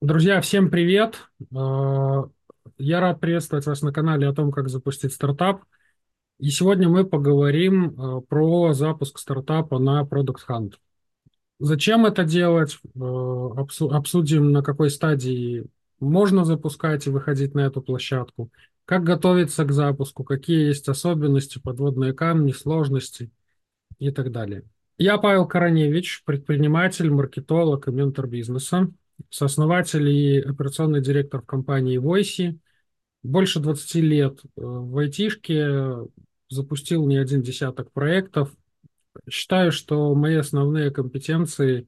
Друзья, всем привет! Э, Я рад приветствовать вас на канале о том, как запустить стартап. И сегодня мы поговорим э, про запуск стартапа на Product Hunt. Зачем это делать? Обсу- Обсудим, на какой стадии можно запускать и выходить на эту площадку. Как готовиться к запуску, какие есть особенности, подводные камни, сложности и так далее. Я Павел Короневич, предприниматель, маркетолог и ментор бизнеса, сооснователь и операционный директор компании Voice. Больше двадцати лет э, в айтишке, запустил не один десяток проектов. Считаю, что мои основные компетенции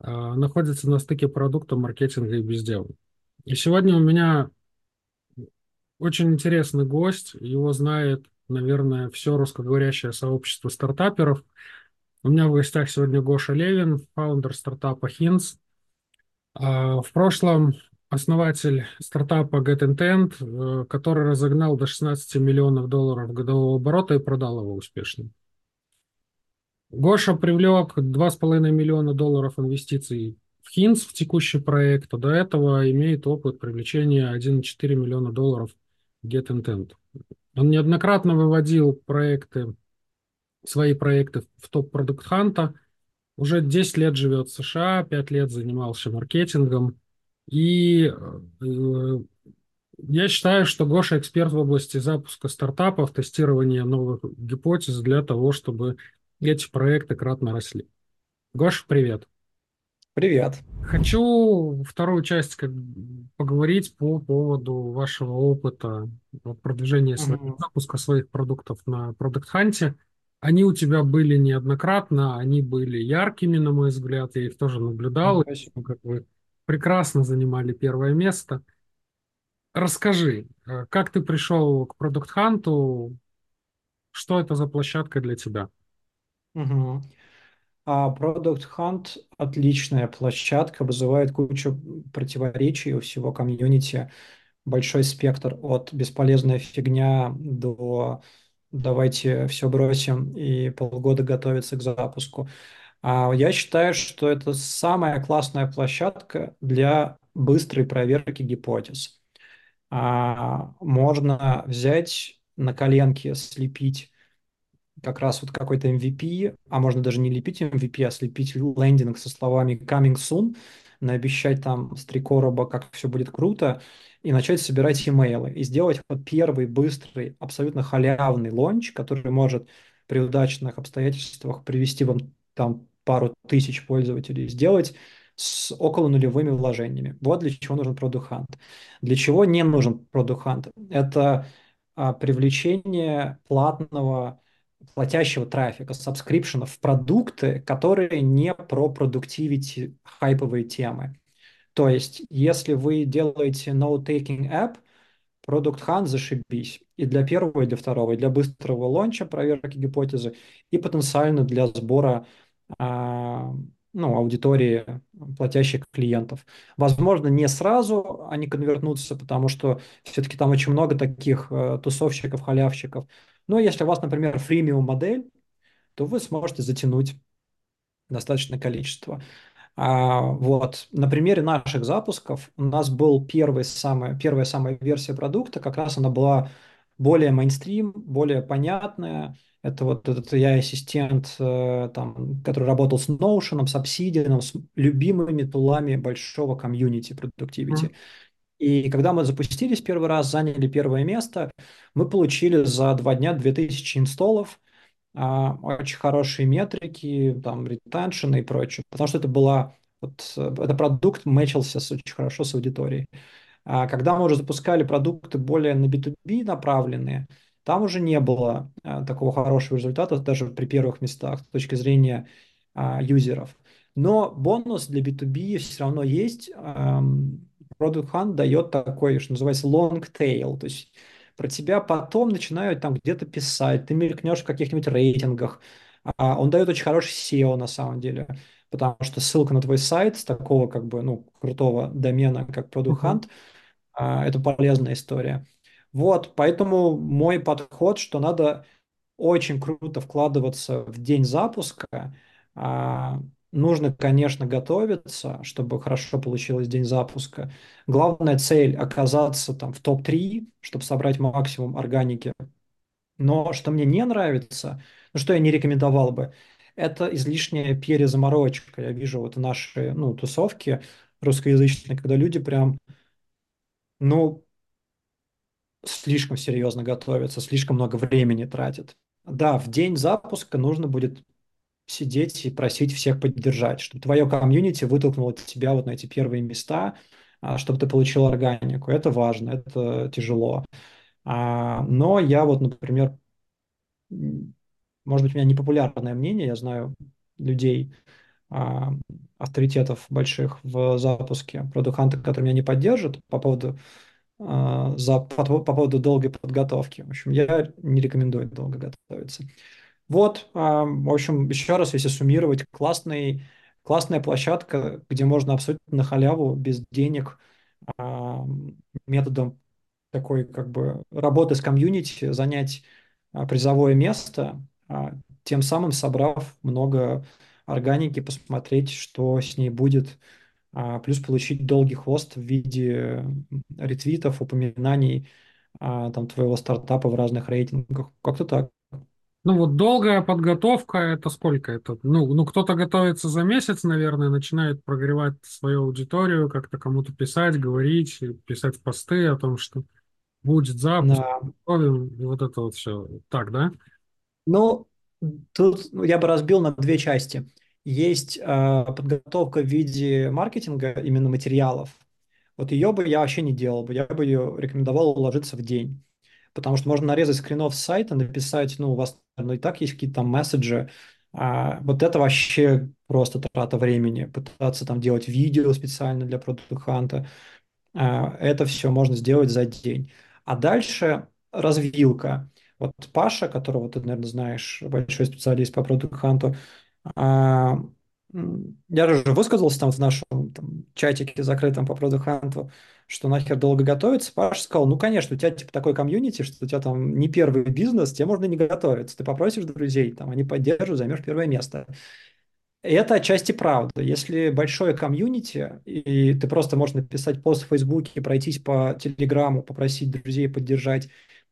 э, находятся на стыке продукта, маркетинга и бездела. И сегодня у меня очень интересный гость. Его знает, наверное, все русскоговорящее сообщество стартаперов – у меня в гостях сегодня Гоша Левин, фаундер стартапа Hints. А, В прошлом основатель стартапа GetIntent, э, который разогнал до 16 миллионов долларов годового оборота и продал его успешно. Гоша привлек 2,5 миллиона долларов инвестиций в Hints, в текущий проект, а до этого имеет опыт привлечения 1,4 миллиона долларов GetIntent. Он неоднократно выводил проекты свои проекты в топ продукт ханта. Уже 10 лет живет в США, 5 лет занимался маркетингом. И э, я считаю, что Гоша эксперт в области запуска стартапов, тестирования новых гипотез для того, чтобы эти проекты кратно росли. Гоша, привет. Привет. Хочу вторую часть как, поговорить по поводу вашего опыта продвижения своих, Мгм. запуска своих продуктов на Product Hunt. Они у тебя были неоднократно, они были яркими, на мой взгляд, я их тоже наблюдал, Спасибо. как вы прекрасно занимали первое место. Расскажи, э, как ты пришел к Product Hunt, что это за площадка для тебя? Мгм. А Product Hunt– отличная площадка, вызывает кучу противоречий у всего комьюнити, большой спектр от бесполезная фигня до давайте все бросим и полгода готовиться к запуску. А я считаю, что это самая классная площадка для быстрой проверки гипотез. А, можно взять на коленке, слепить как раз вот какой-то MVP, а можно даже не лепить MVP, а слепить лендинг со словами coming soon, наобещать там с три короба, как все будет круто, и начать собирать имейлы, и сделать вот первый быстрый, абсолютно халявный launch, который может при удачных обстоятельствах привести вам там пару тысяч пользователей, сделать с около нулевыми вложениями. Вот для чего нужен Product Hunt. Для чего не нужен Product Hunt? Это а, привлечение платного платящего трафика, subscription ов продукты, которые не про productivity хайповые темы. То есть, если вы делаете note-taking app, Product Hunt зашибись. И для первого, и для второго, и для быстрого лонча, проверки гипотезы, и потенциально для сбора а, ну, аудитории платящих клиентов. Возможно, не сразу они конвертнутся, потому что все-таки там очень много таких э, тусовщиков, халявщиков. Но если у вас, например, фримиум модель, то вы сможете затянуть достаточное количество. А, вот. На примере наших запусков у нас был первый самый, первая самая версия продукта, как раз она была более мейнстрим, более понятная. Это вот этот AI-ассистент, э, там, который работал с Notion, с Obsidian, с любимыми тулами большого комьюнити Мгм. Productivity. И когда мы запустились первый раз, заняли первое место, мы получили за два дня 2000 инсталлов, а, очень хорошие метрики, там, ретеншн и прочее, потому что это была, вот, э, это продукт мэчился очень хорошо с аудиторией. А когда мы уже запускали продукты более на B2B направленные, там уже не было а, такого хорошего результата, даже при первых местах с точки зрения а, юзеров. Но бонус для B2B все равно есть. Product Hunt дает такой, что называется, long tail, то есть про тебя потом начинают там где-то писать, ты мелькнешь в каких-нибудь рейтингах. А, он дает очень хороший SEO на самом деле, потому что ссылка на твой сайт с такого как бы, ну, крутого домена, как Product. Hunt, а, это полезная история. Вот, поэтому мой подход, что надо очень круто вкладываться в день запуска, а, нужно, конечно, готовиться, чтобы хорошо получилось день запуска. Главная цель– оказаться там в топ-3, чтобы собрать максимум органики. Но что мне не нравится, ну что я не рекомендовал бы, это излишняя перезаморочка. Я вижу вот наши ну, тусовки русскоязычные, когда люди прям, ну, слишком серьезно готовятся, слишком много времени тратят. Да, в день запуска нужно будет сидеть и просить всех поддержать, чтобы твое комьюнити вытолкнуло тебя вот на эти первые места, а, чтобы ты получил органику. Это важно, это тяжело. А, но я вот, например, может быть, у меня непопулярное мнение, я знаю людей, а, авторитетов больших в запуске Product которые меня не поддержат по поводу, за, по, по поводу долгой подготовки. В общем, я не рекомендую долго готовиться. Вот, а, в общем, еще раз, если суммировать, классный, классная площадка, где можно абсолютно на халяву, без денег, а, методом такой как бы работы с комьюнити занять а, призовое место, тем самым собрав много органики, посмотреть, что с ней будет, плюс получить долгий хвост в виде ретвитов, упоминаний там, твоего стартапа в разных рейтингах. Как-то так. Ну вот долгая подготовка, это сколько это? Ну, ну кто-то готовится за месяц, наверное, начинает прогревать свою аудиторию, как-то кому-то писать, говорить, писать посты о том, что будет запуск, Да. готовим, и вот это вот все. Так, да? Ну, тут я бы разбил на две части. Есть э, подготовка в виде маркетинга, именно материалов. Вот ее бы я вообще не делал бы, я бы ее рекомендовал уложиться в день потому что можно нарезать скринов с сайта, написать, ну, у вас ну, и так есть какие-то там месседжи, а вот это вообще просто трата времени, пытаться там делать видео специально для Hunt, а, это все можно сделать за день. А дальше развилка. Вот Паша, которого ты, наверное, знаешь, большой специалист по Hunt, а, я же высказался там в нашем там, чатике закрытом по Product что нахер долго готовиться. Паша сказал, ну, конечно, у тебя типа такой комьюнити, что у тебя там не первый бизнес, тебе можно не готовиться. Ты попросишь друзей, там, они поддержат, займешь первое место. И это отчасти правда. Если большое комьюнити, и ты просто можешь написать пост в Фейсбуке, пройтись по Телеграму, попросить друзей поддержать,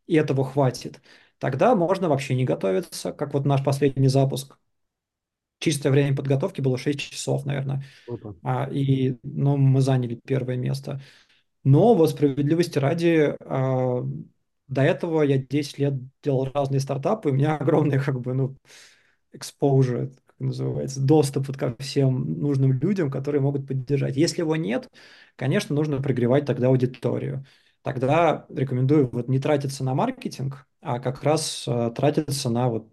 и этого хватит, тогда можно вообще не готовиться, как вот наш последний запуск чистое время подготовки было 6 часов, наверное. А, и ну, мы заняли первое место. Но вот справедливости ради, а, до этого я 10 лет делал разные стартапы, у меня огромный как бы, ну, exposure, как называется, доступ вот ко всем нужным людям, которые могут поддержать. Если его нет, конечно, нужно прогревать тогда аудиторию. Тогда рекомендую вот не тратиться на маркетинг, а как раз а, тратиться на вот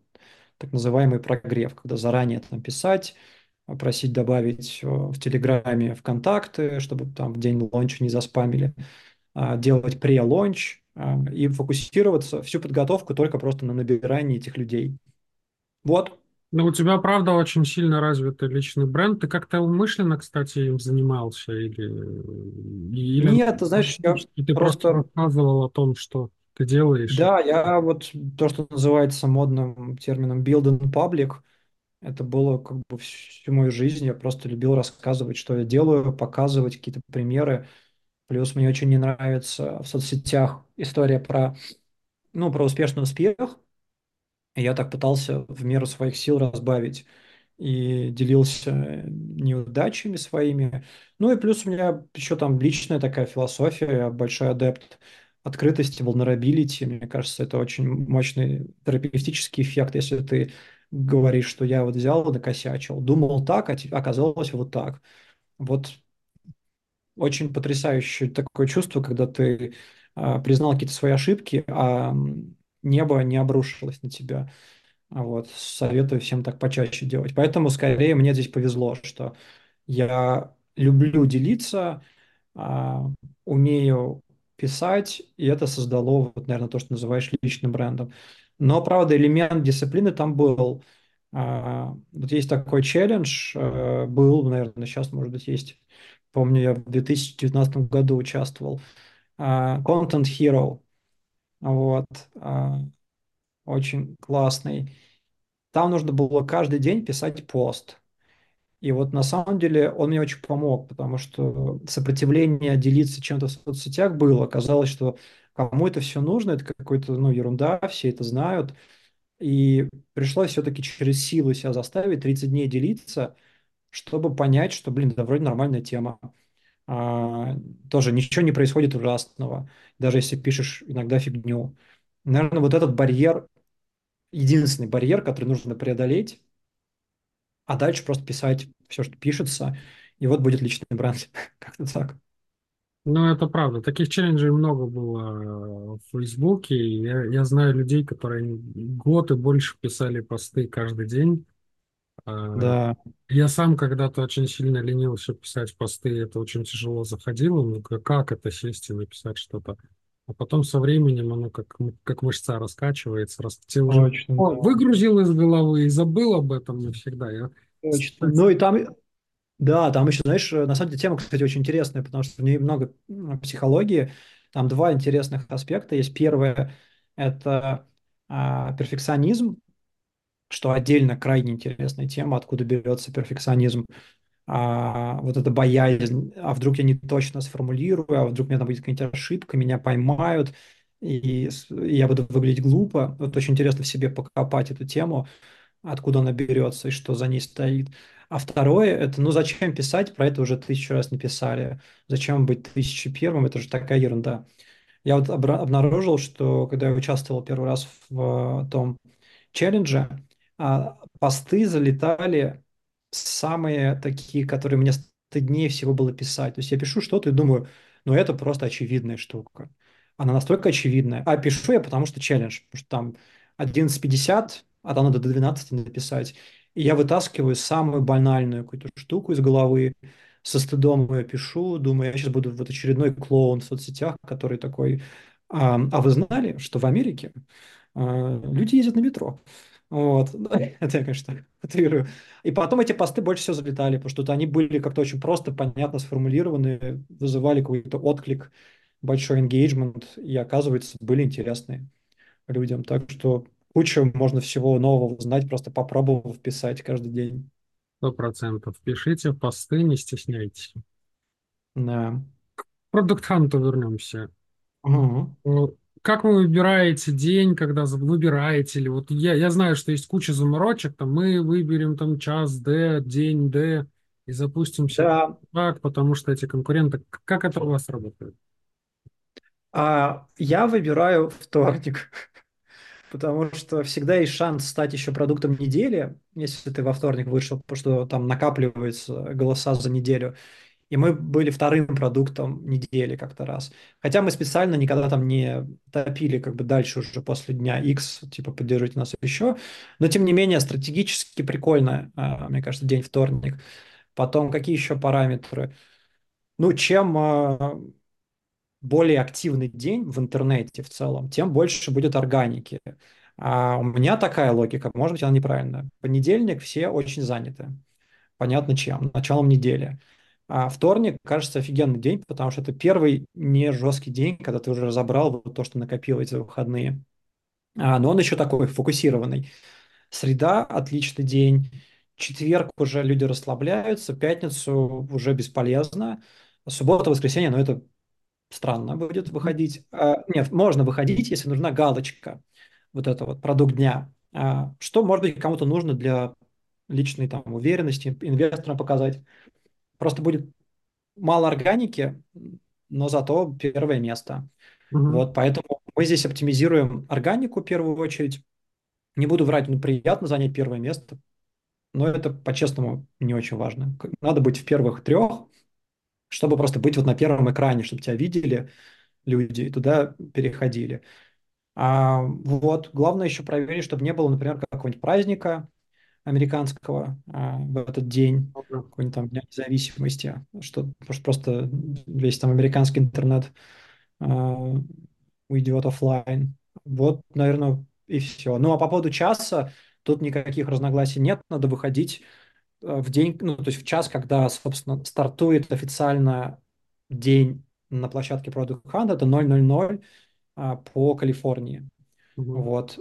так называемый прогрев, когда заранее там писать, просить добавить э, в Телеграме в контакты, чтобы там в день лонча не заспамили, а, делать пре-лонч а, и фокусироваться всю подготовку только просто на набирании этих людей. Вот. Ну, у тебя, правда, очень сильно развитый личный бренд. Ты как-то умышленно, кстати, им занимался? Или, или Нет, ты знаешь, я ты просто... просто рассказывал о том, что ты делаешь? Да, я вот то, что называется модным термином build in public, это было как бы всю мою жизнь. Я просто любил рассказывать, что я делаю, показывать какие-то примеры. Плюс мне очень не нравится в соцсетях история про, ну, про успешный успех. И я так пытался в меру своих сил разбавить и делился неудачами своими. Ну и плюс у меня еще там личная такая философия, я большой адепт открытости, vulnerability. Мне кажется, это очень мощный терапевтический эффект, если ты говоришь, что я вот взял накосячил, думал так, а оказалось вот так. Вот очень потрясающее такое чувство, когда ты а, признал какие-то свои ошибки, а небо не обрушилось на тебя. Вот, советую всем так почаще делать. Поэтому скорее мне здесь повезло, что я люблю делиться, а, умею писать, и это создало, вот, наверное, то, что называешь личным брендом. Но, правда, элемент дисциплины там был. А, вот есть такой челлендж, а, был, наверное, сейчас, может быть, есть. Помню, я в 2019 году участвовал. А, Content Hero. Вот. А, очень классный. Там нужно было каждый день писать пост. И вот на самом деле он мне очень помог, потому что сопротивление делиться чем-то в соцсетях было. Казалось, что кому это все нужно, это какой-то, ну, ерунда, все это знают. И пришлось все-таки через силу себя заставить 30 дней делиться, чтобы понять, что, блин, это вроде нормальная тема. А, тоже ничего не происходит ужасного, даже если пишешь иногда фигню. Наверное, вот этот барьер, единственный барьер, который нужно преодолеть, а дальше просто писать все, что пишется, и вот будет личный бренд. Как-то так. Ну, это правда. Таких челленджей много было в Фейсбуке. Я, я знаю людей, которые год и больше писали посты каждый день. А, Да, Я сам когда-то очень сильно ленился писать посты, это очень тяжело заходило. Ну, как это сесть и написать что-то? А потом со временем оно как, как мышца раскачивается, раз ты уже точно, о, да. выгрузил из головы и забыл об этом навсегда. Я, Точно. Ну и там, да, там еще, знаешь, на самом деле тема, кстати, очень интересная, потому что в ней много психологии. Там два интересных аспекта. Есть первое– это а, перфекционизм, что отдельно крайне интересная тема, откуда берется перфекционизм. А, вот эта боязнь, а вдруг я не точно сформулирую, а вдруг у меня там будет какая-нибудь ошибка, меня поймают, и, и я буду выглядеть глупо. Вот очень интересно в себе покопать эту тему, откуда она берется и что за ней стоит. А второе, это, ну зачем писать, про это уже тысячу раз не писали. Зачем быть тысяча первым, это же такая ерунда. Я вот обнаружил, что когда я участвовал первый раз в том челлендже, а, посты залетали самые такие, которые мне стыднее всего было писать. То есть я пишу что-то и думаю, ну это просто очевидная штука. Она настолько очевидная. А пишу я, потому что челлендж, потому что там 11.50, а там надо до 12 написать. И я вытаскиваю самую банальную какую-то штуку из головы, со стыдом ее пишу, думаю, я сейчас буду вот очередной клоун в соцсетях, который такой, а, а вы знали, что в Америке а, люди ездят на метро? Вот, это я, конечно, утрирую. И потом эти посты больше всего залетали, потому что они были как-то очень просто, понятно сформулированы, вызывали какой-то отклик, большой engagement, и, оказывается, были интересные людям. Так что кучу можно всего нового узнать, просто попробовав писать каждый день. сто процентов. Пишите посты, не стесняйтесь. Да. К Продукт Ханту вернемся. Мгм. Как вы выбираете день, когда выбираете? Или вот я, я знаю, что есть куча заморочек, там мы выберем там час Д, день Д и запустимся Да, так, потому что эти конкуренты. Как это у вас работает? а я выбираю вторник, потому что всегда есть шанс стать еще продуктом недели, если ты во вторник вышел, потому что там накапливаются голоса за неделю. И мы были вторым продуктом недели как-то раз. Хотя мы специально никогда там не топили как бы дальше уже после дня X, типа поддержите нас еще. Но тем не менее стратегически прикольно, а, мне кажется, день вторник. Потом какие еще параметры? Ну, чем а, более активный день в интернете в целом, тем больше будет органики. А у меня такая логика, может быть, она неправильная. Понедельник все очень заняты. Понятно чем. Началом недели. А вторник, кажется, офигенный день, потому что это первый не жесткий день, когда ты уже разобрал вот то, что накопилось за выходные. А, но он еще такой фокусированный. Среда– отличный день. Четверг уже люди расслабляются. Пятницу уже бесполезно. Суббота, воскресенье, ну это странно будет выходить. А, нет, можно выходить, если нужна галочка. Вот это вот продукт дня. А, что, может быть, кому-то нужно для личной там уверенности, инвесторам показать. Просто будет мало органики, но зато первое место. Мгм. Вот, поэтому мы здесь оптимизируем органику в первую очередь. Не буду врать, ну, приятно занять первое место, но это, по-честному, не очень важно. Надо быть в первых трех, чтобы просто быть вот на первом экране, чтобы тебя видели люди и туда переходили. А вот, главное еще проверить, чтобы не было, например, какого-нибудь праздника американского а, в этот день, какой-нибудь там Дня независимости, что, что просто весь там американский интернет а, уйдет оффлайн. Вот, наверное, и все. Ну, а по поводу часа, тут никаких разногласий нет, надо выходить э, в день, ну, то есть в час, когда, собственно, стартует официально день на площадке Product Hunt, это 000 а, по Калифорнии. Вот.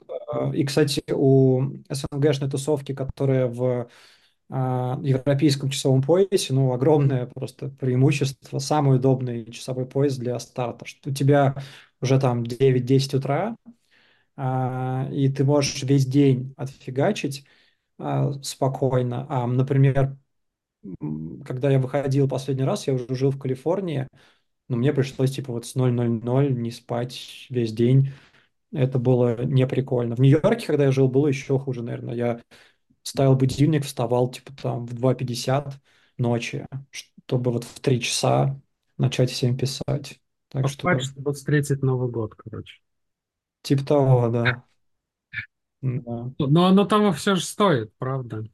И, кстати, у СНГшной тусовки, которая в а, европейском часовом поясе, ну, огромное просто преимущество, самый удобный часовой пояс для старта, что у тебя уже там 9-10 утра, а, и ты можешь весь день отфигачить а, спокойно. А, например, когда я выходил последний раз, я уже жил в Калифорнии, но мне пришлось типа вот с 0:00 не спать весь день. Это было не прикольно. В Нью-Йорке, когда я жил, было еще хуже, наверное. Я ставил будильник, вставал типа там в 2.50 ночи, чтобы вот в 3 часа начать всем писать. Так Поспать, что чтобы встретить Новый год, короче. типа того, да. Да. Но оно того все же стоит, правда?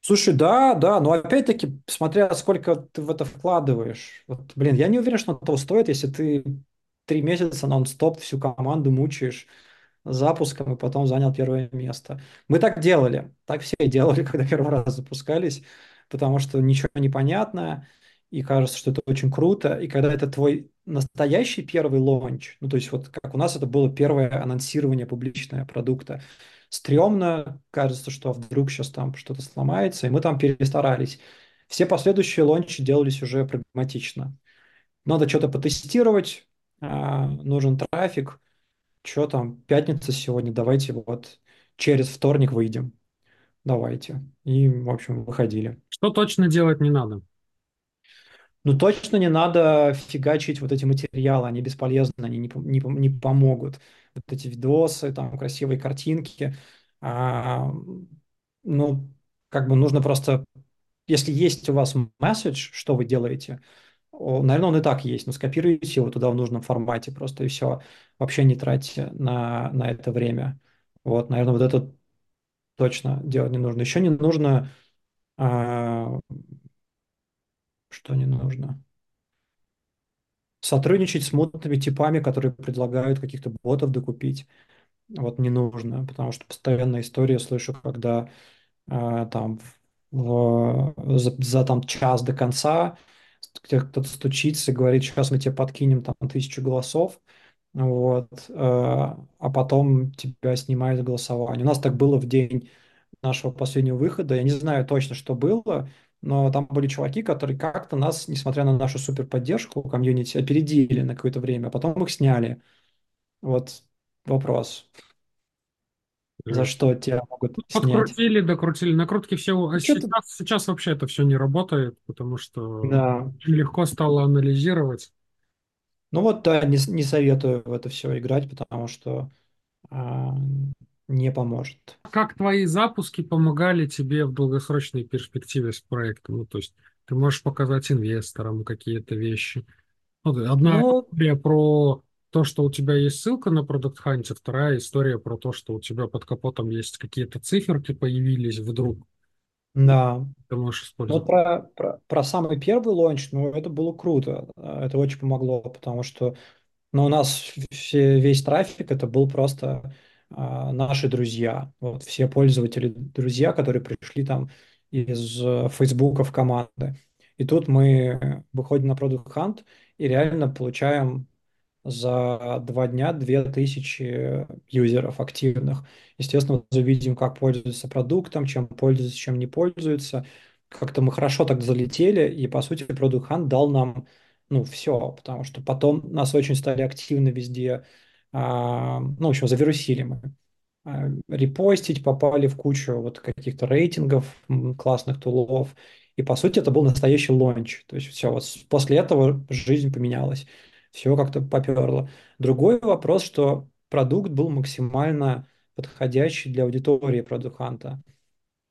Слушай, да, да, но опять-таки, смотря сколько ты в это вкладываешь. Вот, блин, я не уверен, что того стоит, если ты три месяца нон-стоп всю команду мучаешь запуском и потом занял первое место. Мы так делали, так все делали, когда первый раз запускались, потому что ничего не понятно, и кажется, что это очень круто. И когда это твой настоящий первый лонч, ну то есть вот как у нас это было первое анонсирование публичное продукта, стрёмно, кажется, что вдруг сейчас там что-то сломается, и мы там перестарались. Все последующие лончи делались уже прагматично. Надо что-то потестировать, а, нужен трафик, что там, пятница сегодня, давайте вот через вторник выйдем, давайте. И, в общем, выходили. Что точно делать не надо? Ну, точно не надо фигачить вот эти материалы, они бесполезны, они не, не, не помогут. Вот эти видосы, там, красивые картинки. А, ну, как бы нужно просто, если есть у вас месседж, что вы делаете, наверное, он и так есть, но скопируйте его туда в нужном формате просто и все. Вообще не тратьте на, на это время. Вот, наверное, вот это точно делать не нужно. Еще не нужно... А, что не нужно? Сотрудничать с мутными типами, которые предлагают каких-то ботов докупить. Вот не нужно, потому что постоянная история слышу, когда э, там в, за, за там час до конца кто-то стучится и говорит, сейчас мы тебе подкинем там тысячу голосов, вот, э, а потом тебя снимают голосование. У нас так было в день нашего последнего выхода. Я не знаю точно, что было, но там были чуваки, которые как-то нас, несмотря на нашу супер поддержку комьюнити, опередили на какое-то время, а потом их сняли. Вот вопрос. За что тебя могут снять? Подкрутили, докрутили, накрутки все. А Ну, что-то, сейчас, сейчас вообще это все не работает, потому что да. легко стало анализировать. Ну вот, да, не, не советую в это все играть, потому что а, не поможет. Как твои запуски помогали тебе в долгосрочной перспективе с проектом? Ну, то есть ты можешь показать инвесторам какие-то вещи. Ну, да, одна Ну, история про то, что у тебя есть ссылка на Product Hunt, вторая история про то, что у тебя под капотом есть какие-то циферки появились вдруг, да. ты можешь Ну, вот использовать. про, про, про самый первый лонч, ну, это было круто. Это очень помогло, потому что ну, у нас все, весь трафик это был просто а, наши друзья. Вот все пользователи, друзья, которые пришли там из э, Фейсбука в команды. И тут мы выходим на Product Hunt и реально получаем за два дня 2000 юзеров активных. Естественно, завидим, как пользуются продуктом, чем пользуются, чем не пользуются. Как-то мы хорошо так залетели, и, по сути, Product Hunt дал нам, ну, все, потому что потом нас очень стали активно везде, а, ну, в общем, завирусили мы. А, репостить, попали в кучу вот каких-то рейтингов, классных тулов. И, по сути, это был настоящий лонч. То есть все, вот после этого жизнь поменялась. Все как-то поперло. Другой вопрос, что продукт был максимально подходящий для аудитории продукт-ханта.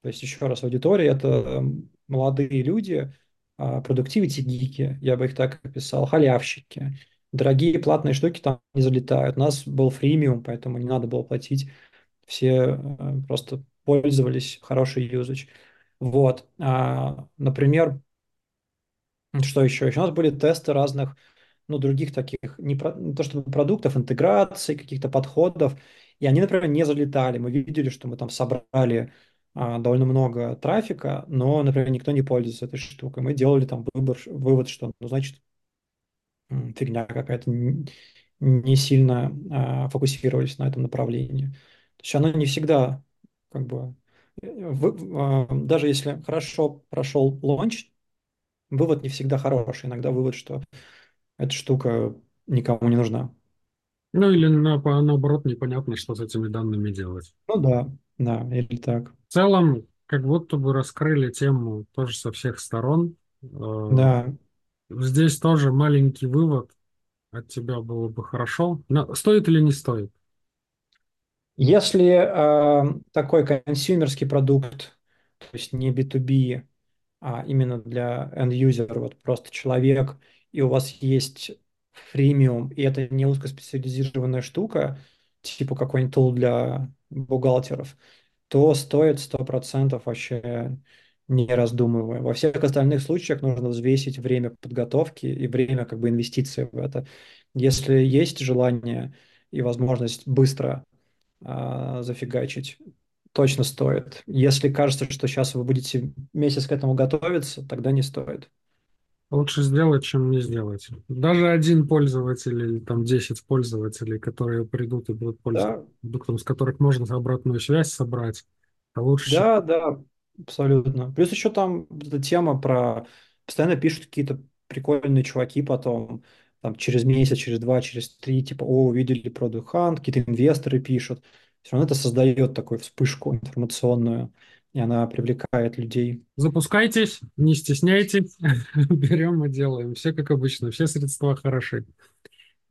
То есть, еще раз, аудитория– это м, молодые люди, продуктивити гики, я бы их так описал, халявщики. Дорогие платные штуки там не залетают. У нас был фримиум, поэтому не надо было платить все э, просто пользовались, хороший юзач. Вот. А, например, что еще? Еще у нас были тесты разных, ну, других таких, не, про, не то чтобы продуктов, интеграций, каких-то подходов, и они, например, не залетали. Мы видели, что мы там собрали а, довольно много трафика, но, например, никто не пользуется этой штукой. Мы делали там выбор, вывод, что, ну, значит, фигня какая-то, не, сильно а, фокусировались на этом направлении. То есть оно не всегда как бы Вы- а, даже если хорошо прошел лонч, вывод не всегда хороший. Иногда вывод, что эта штука никому не нужна. Ну или на- по- наоборот, непонятно, что с этими данными делать. Ну да, да, или так. В целом, как будто бы раскрыли тему тоже со всех сторон. Э, Да, Здесь тоже маленький вывод от тебя было бы хорошо. На- Стоит или не стоит? Если э, такой консюмерский продукт, то есть не B2B, а именно для end-user, вот просто человек, и у вас есть фримиум, и это не узкоспециализированная штука, типа какой-нибудь тул для бухгалтеров, то стоит 100% вообще не раздумывая. Во всех остальных случаях нужно взвесить время подготовки и время как бы инвестиции в это. Если есть желание и возможность быстро а, зафигачить. Точно стоит. Если кажется, что сейчас вы будете месяц к этому готовиться, тогда не стоит. Лучше сделать, чем не сделать. Даже один пользователь или там 10 пользователей, которые придут и будут пользоваться Да, продуктом, с которых можно обратную связь собрать, а лучше, чем да, да, абсолютно. Плюс еще там эта тема про... Постоянно пишут какие-то прикольные чуваки потом, там, через месяц, через два, через три, типа, о, увидели Product Hunt, какие-то инвесторы пишут. Все равно это создает такую вспышку информационную, и она привлекает людей. запускайтесь, не стесняйтесь, берем и делаем. Все как обычно, все средства хороши.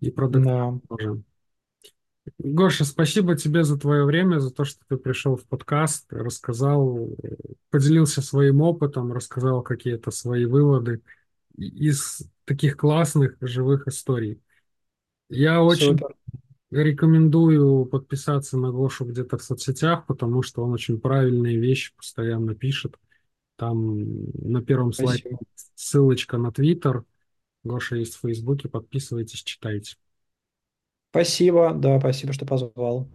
И продукт Да, тоже. Гоша, спасибо тебе за твое время, за то, что ты пришел в подкаст, рассказал, поделился своим опытом, рассказал какие-то свои выводы из таких классных живых историй. Я очень супер. Рекомендую подписаться на Гошу где-то в соцсетях, потому что он очень правильные вещи постоянно пишет. Там на первом слайде ссылочка на Твиттер. Гоша есть в Фейсбуке, подписывайтесь, читайте. Спасибо, да, спасибо, что позвал.